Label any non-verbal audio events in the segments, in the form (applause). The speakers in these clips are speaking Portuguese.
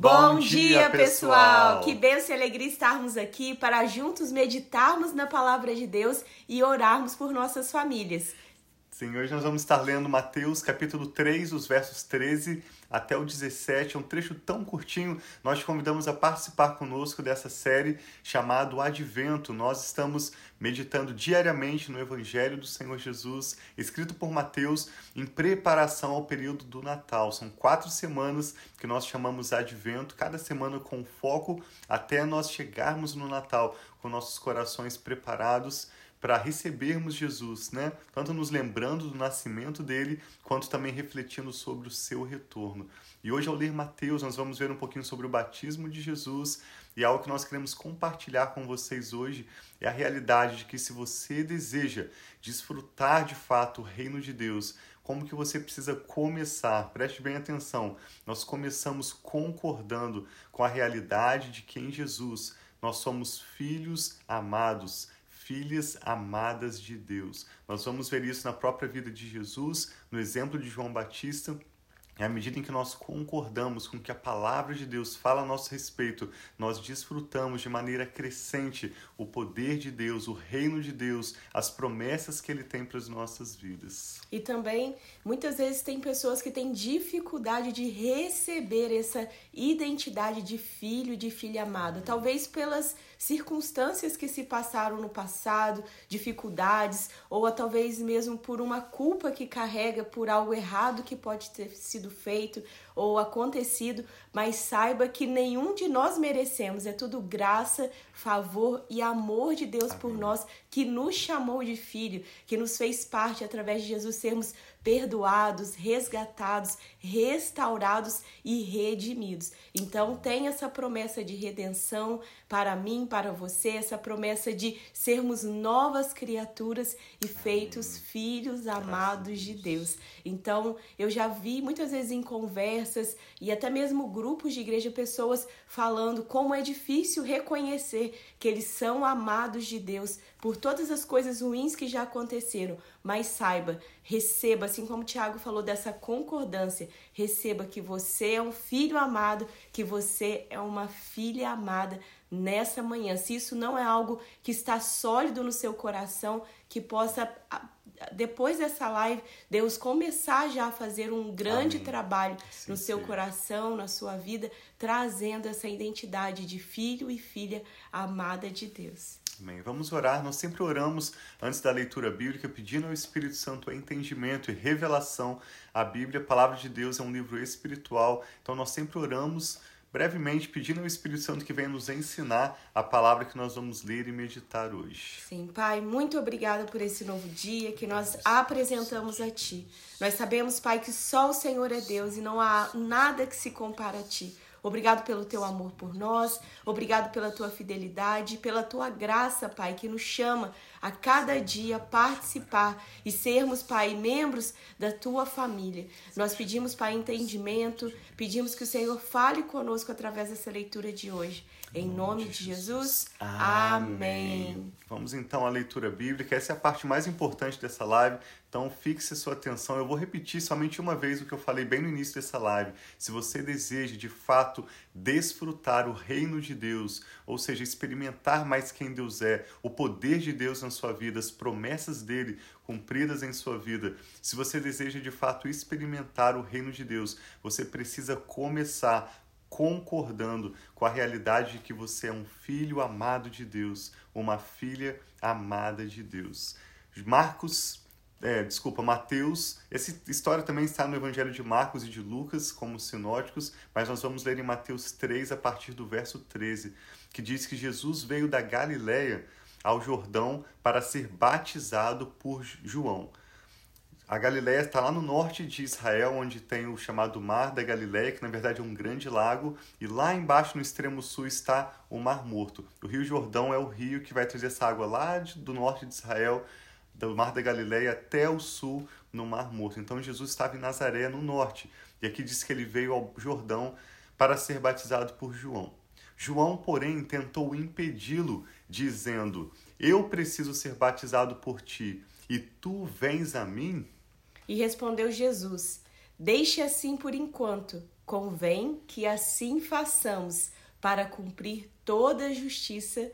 Bom, dia, pessoal! Que bênção e alegria estarmos aqui para juntos meditarmos na palavra de Deus e orarmos por nossas famílias. Sim, hoje nós vamos estar lendo Mateus capítulo 3, os versos 13 até o 17. É um trecho tão curtinho. Nós te convidamos a participar conosco dessa série chamado Advento. Nós estamos meditando diariamente no Evangelho do Senhor Jesus, escrito por Mateus, em preparação ao período do Natal. São quatro semanas que nós chamamos Advento, cada semana com foco até nós chegarmos no Natal com nossos corações preparados para recebermos Jesus, né? Tanto nos lembrando do nascimento dele, quanto também refletindo sobre o seu retorno. E hoje, ao ler Mateus, nós vamos ver um pouquinho sobre o batismo de Jesus e algo que nós queremos compartilhar com vocês hoje é a realidade de que se você deseja desfrutar de fato o reino de Deus, como que você precisa começar? Preste bem atenção. Nós começamos concordando com a realidade de que em Jesus nós somos filhos amados filhas amadas de Deus. Nós vamos ver isso na própria vida de Jesus, no exemplo de João Batista, e à medida em que nós concordamos com o que a palavra de Deus fala a nosso respeito, nós desfrutamos de maneira crescente o poder de Deus, o reino de Deus, as promessas que ele tem para as nossas vidas. E também, muitas vezes, tem pessoas que têm dificuldade de receber essa identidade de filho, de filha amada. Talvez pelas circunstâncias que se passaram no passado, dificuldades, ou talvez mesmo por uma culpa que carrega por algo errado que pode ter sido feito ou acontecido, mas saiba que nenhum de nós merecemos, é tudo graça, favor e amor de Deus Amém. por nós, que nos chamou de filho, que nos fez parte através de Jesus sermos perdoados, resgatados, restaurados e redimidos. Então, tem essa promessa de redenção para mim, para você, essa promessa de sermos novas criaturas e feitos filhos amados de Deus. Então, eu já vi muitas vezes em conversas e até mesmo grupos de igreja pessoas falando como é difícil reconhecer que eles são amados de Deus por todas as coisas ruins que já aconteceram, mas saiba, receba, assim como o Tiago falou dessa concordância, receba que você é um filho amado, que você é uma filha amada nessa manhã. Se isso não é algo que está sólido no seu coração, que possa depois dessa live, Deus começar já a fazer um grande Amém. trabalho sim, no seu sim. coração, na sua vida, trazendo essa identidade de filho e filha amada de Deus. Amém. Vamos orar. Nós sempre oramos antes da leitura bíblica, pedindo ao Espírito Santo entendimento e revelação. A Bíblia, a palavra de Deus, é um livro espiritual. Então nós sempre oramos brevemente pedindo ao Espírito Santo que venha nos ensinar a palavra que nós vamos ler e meditar hoje. Sim, Pai, muito obrigada por esse novo dia que nós apresentamos a Ti. Nós sabemos, Pai, que só o Senhor é Deus e não há nada que se compara a Ti. Obrigado pelo teu amor por nós, obrigado pela tua fidelidade, pela tua graça, Pai, que nos chama a cada dia participar e sermos, Pai, membros da tua família. Nós pedimos, Pai, entendimento, pedimos que o Senhor fale conosco através dessa leitura de hoje. Em nome de Jesus. Amém. Vamos então à leitura bíblica. Essa é a parte mais importante dessa live. Então fixe sua atenção. Eu vou repetir somente uma vez o que eu falei bem no início dessa live. Se você deseja de fato desfrutar o reino de Deus, ou seja, experimentar mais quem Deus é, o poder de Deus na sua vida, as promessas dele cumpridas em sua vida, se você deseja de fato experimentar o reino de Deus, você precisa começar concordando com a realidade de que você é um filho amado de Deus, uma filha amada de Deus. Marcos, é, desculpa, Mateus, essa história também está no Evangelho de Marcos e de Lucas como sinóticos, mas nós vamos ler em Mateus 3 a partir do verso 13, que diz que Jesus veio da Galiléia ao Jordão para ser batizado por João. A Galiléia está lá no norte de Israel, onde tem o chamado Mar da Galiléia, que na verdade é um grande lago, e lá embaixo no extremo sul está o Mar Morto. O Rio Jordão é o rio que vai trazer essa água lá do norte de Israel, do Mar da Galiléia até o sul, no Mar Morto. Então Jesus estava em Nazaré, no norte, e aqui diz que ele veio ao Jordão para ser batizado por João. João, porém, tentou impedi-lo, dizendo: Eu preciso ser batizado por ti, e tu vens a mim? E respondeu Jesus: Deixe assim por enquanto, convém que assim façamos para cumprir toda a justiça.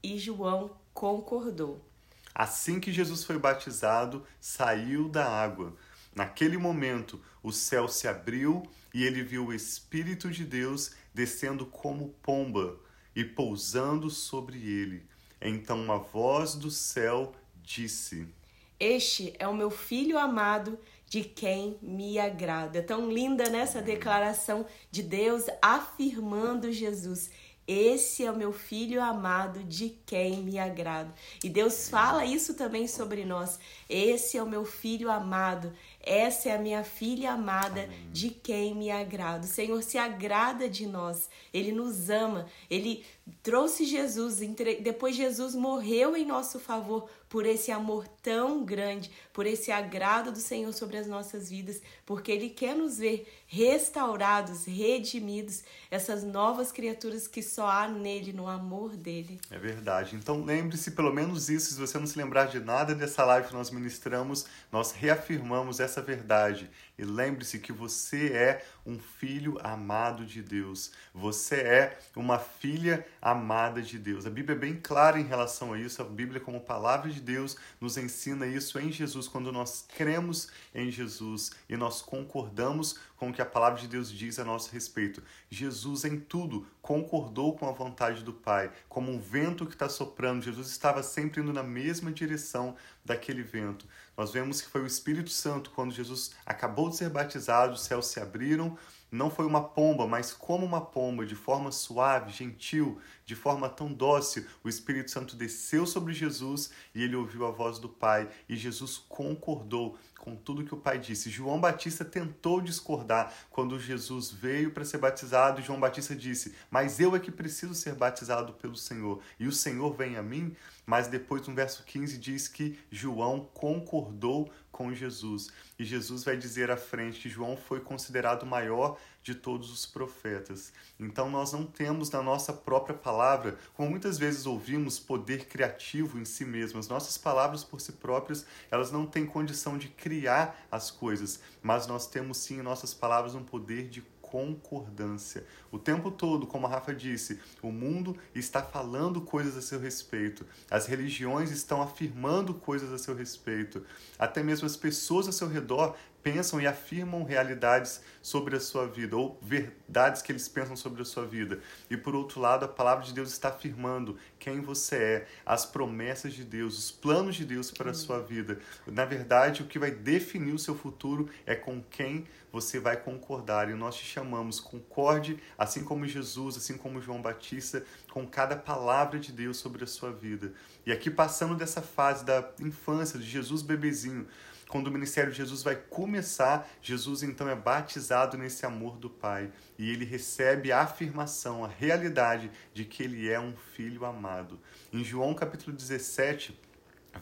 E João concordou. Assim que Jesus foi batizado, saiu da água. Naquele momento, o céu se abriu e ele viu o Espírito de Deus descendo como pomba e pousando sobre ele. Então uma voz do céu disse: Este é o meu filho amado, de quem me agrada. Tão linda nessa declaração de Deus afirmando Jesus. Esse é o meu filho amado, de quem me agrado. E Deus fala isso também sobre nós. Esse é o meu filho amado, essa é a minha filha amada, de quem me agrado. O Senhor se agrada de nós, Ele nos ama, Ele trouxe Jesus, depois Jesus morreu em nosso favor por esse amor tão grande, por esse agrado do Senhor sobre as nossas vidas, porque Ele quer nos ver restaurados, redimidos, essas novas criaturas que só há nele, no amor dele. É verdade. Então lembre-se pelo menos isso, se você não se lembrar de nada dessa live que nós ministramos, nós reafirmamos essa verdade. E lembre-se que você é um filho amado de Deus. Você é uma filha amada de Deus. A Bíblia é bem clara em relação a isso. A Bíblia, como palavra de Deus, nos ensina isso em Jesus. Quando nós cremos em Jesus e nós concordamos com o que a palavra de Deus diz a nosso respeito. Jesus, em tudo, concordou com a vontade do Pai. Como um vento que está soprando, Jesus estava sempre indo na mesma direção daquele vento. Nós vemos que foi o Espírito Santo, quando Jesus acabou de ser batizado, os céus se abriram não foi uma pomba, mas como uma pomba, de forma suave, gentil, de forma tão dócil, o Espírito Santo desceu sobre Jesus e ele ouviu a voz do Pai e Jesus concordou com tudo que o Pai disse. João Batista tentou discordar quando Jesus veio para ser batizado. João Batista disse: Mas eu é que preciso ser batizado pelo Senhor, e o Senhor vem a mim. Mas depois, no verso 15, diz que João concordou com Jesus. E Jesus vai dizer à frente que João foi considerado o maior de todos os profetas. Então nós não temos na nossa própria palavra, como muitas vezes ouvimos, poder criativo em si mesmo. As nossas palavras por si próprias, elas não têm condição de criar as coisas, mas nós temos sim em nossas palavras um poder de concordância. O tempo todo, como a Rafa disse, o mundo está falando coisas a seu respeito, as religiões estão afirmando coisas a seu respeito, até mesmo as pessoas ao seu redor pensam e afirmam realidades sobre a sua vida, ou verdades que eles pensam sobre a sua vida. E por outro lado, a palavra de Deus está afirmando quem você é, as promessas de Deus, os planos de Deus para a sua vida. Na verdade, o que vai definir o seu futuro é com quem você vai concordar. E nós te chamamos, concorde, assim como Jesus, assim como João Batista, com cada palavra de Deus sobre a sua vida. E aqui passando dessa fase da infância, de Jesus bebezinho, quando o ministério de Jesus vai começar, Jesus então é batizado nesse amor do Pai e ele recebe a afirmação, a realidade de que ele é um filho amado. Em João capítulo 17,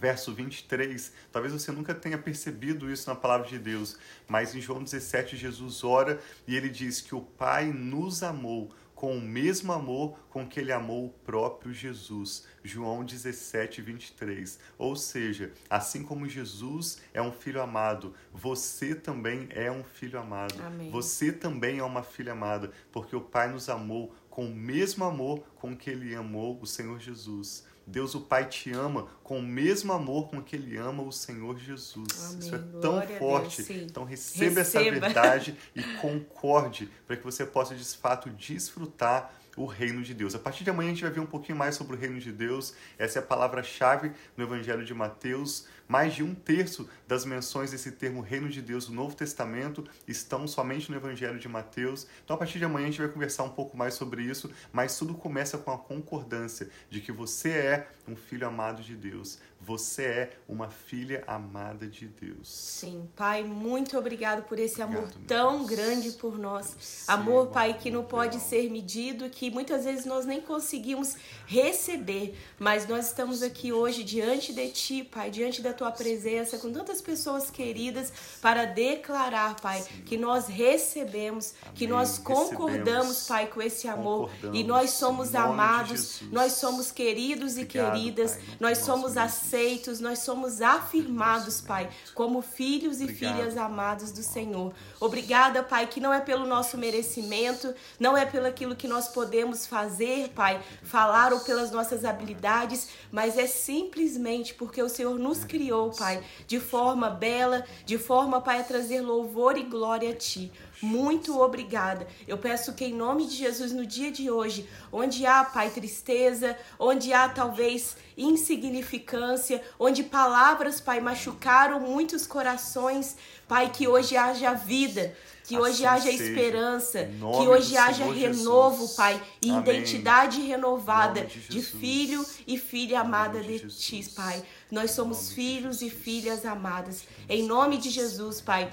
verso 23, talvez você nunca tenha percebido isso na palavra de Deus, mas em João 17 Jesus ora e ele diz que o Pai nos amou com o mesmo amor com que ele amou o próprio Jesus. João 17, 23. Ou seja, assim como Jesus é um filho amado, você também é um filho amado. Amém. Você também é uma filha amada, porque o Pai nos amou com o mesmo amor com que ele amou o Senhor Jesus. Deus o Pai te ama com o mesmo amor com que Ele ama o Senhor Jesus. Amém. Isso é tão Glória forte. então receba, receba, essa (laughs) verdade e concorde para que você possa de fato desfrutar o reino de Deus. A partir de amanhã a gente vai ver um pouquinho mais sobre o reino de Deus. Essa é a palavra-chave no Evangelho de Mateus. Mais de um terço das menções desse termo reino de Deus no Novo Testamento estão somente no Evangelho de Mateus. Então, a partir de amanhã a gente vai conversar um pouco mais sobre isso, mas tudo começa com a concordância de que você é um filho amado de Deus. Você é uma filha amada de Deus. Sim, Pai, muito obrigado por esse amor obrigado, tão grande por nós. amor, Pai, que não pode ser medido, que muitas vezes nós nem conseguimos receber, mas nós estamos aqui hoje diante de Ti, Pai, diante da Tua presença, com tantas pessoas queridas, para declarar, Pai, Sim. que nós recebemos, Amém. que nós concordamos, recebemos, Pai, com esse amor. E nós somos amados, nós somos queridos obrigado, e queridas, pai, nós somos aceitos aceitos, nós somos afirmados, Pai, como filhos e filhas amados do Senhor. Obrigada, Pai, que não é pelo nosso merecimento, não é pelo aquilo que nós podemos fazer, Pai, falar ou pelas nossas habilidades, mas é simplesmente porque o Senhor nos criou, Pai, de forma bela, de forma, Pai, a trazer louvor e glória a Ti. Muito obrigada. Eu peço que, em nome de Jesus, no dia de hoje, onde há, Pai, tristeza, onde há talvez insignificância, onde palavras, Pai, machucaram muitos corações, Pai, que hoje haja vida. Que assim hoje haja seja. esperança, que hoje haja renovo, Jesus. Pai, e Amém. identidade renovada de, de, filho e filha amada de, de Ti, Pai. Nós somos filhos e filhas amadas. Em nome de Jesus, Pai.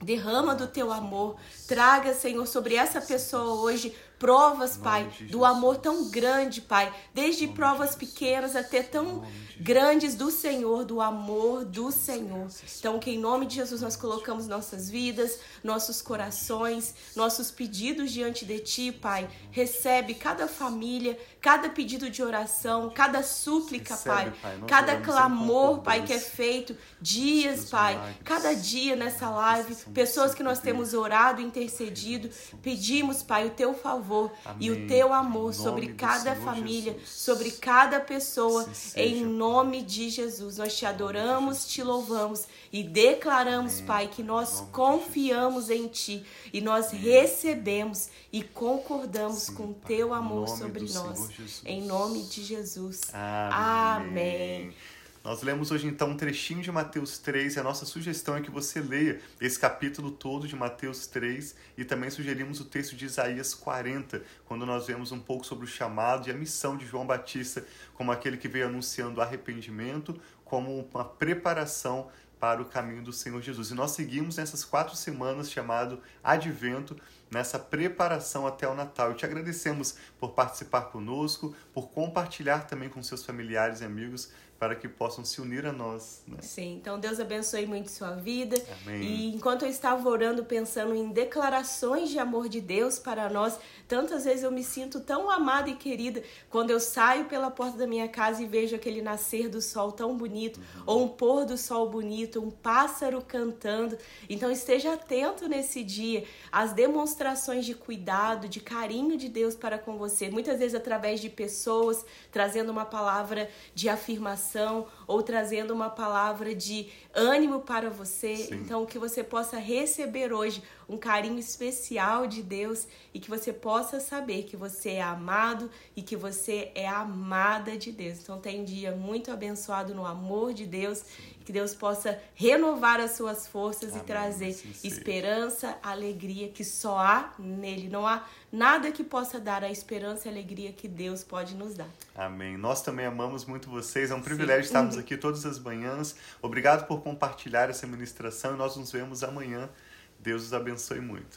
Derrama do teu amor. Traga, Senhor, sobre essa pessoa hoje provas, Pai, do amor tão grande, Pai, desde provas pequenas até tão grandes do Senhor, do amor do Senhor. Então, que em nome de Jesus nós colocamos nossas vidas, nossos corações, nossos pedidos diante de Ti, Pai. Recebe cada família, cada pedido de oração, cada súplica, Pai, cada clamor, Pai, que é feito, dias, Pai, cada dia nessa live, pessoas que nós temos orado, intercedido, pedimos, Pai, o Teu favor e o Teu amor sobre cada família, sobre cada pessoa, em nome de Jesus, nós te adoramos, te louvamos e declaramos, Pai, que nós confiamos em Ti e nós recebemos e concordamos com Teu amor sobre nós. Em nome de Jesus. Amém. Nós lemos hoje então um trechinho de Mateus 3 e a nossa sugestão é que você leia esse capítulo todo de Mateus 3 e também sugerimos o texto de Isaías 40, quando nós vemos um pouco sobre o chamado e a missão de João Batista como aquele que veio anunciando arrependimento, como uma preparação para o caminho do Senhor Jesus. E nós seguimos nessas quatro semanas chamado Advento, nessa preparação até o Natal. E te agradecemos por participar conosco, por compartilhar também com seus familiares e amigos para que possam se unir a nós. Né? Sim, então Deus abençoe muito sua vida. Amém. E enquanto eu estava orando, pensando em declarações de amor de Deus para nós, tantas vezes eu me sinto tão amada e querida quando eu saio pela porta da minha casa e vejo aquele nascer do sol tão bonito, uhum. ou um pôr do sol bonito, um pássaro cantando. Então esteja atento nesse dia às demonstrações de cuidado, de carinho de Deus para com você, muitas vezes através de pessoas trazendo uma palavra de afirmação ou trazendo uma palavra de ânimo para você. Sim. Então, que você possa receber hoje um carinho especial de Deus e que você possa saber que você é amado e que você é amada de Deus. Então, tem um dia muito abençoado no amor de Deus que Deus possa renovar as suas forças Amém. e trazer esperança, alegria que só há nele. Não há nada que possa dar a esperança e alegria que Deus pode nos dar. Amém. Nós também amamos muito vocês. É um privilégio sim. estarmos aqui todas as manhãs. Obrigado por compartilhar essa ministração e nós nos vemos amanhã. Deus os abençoe muito.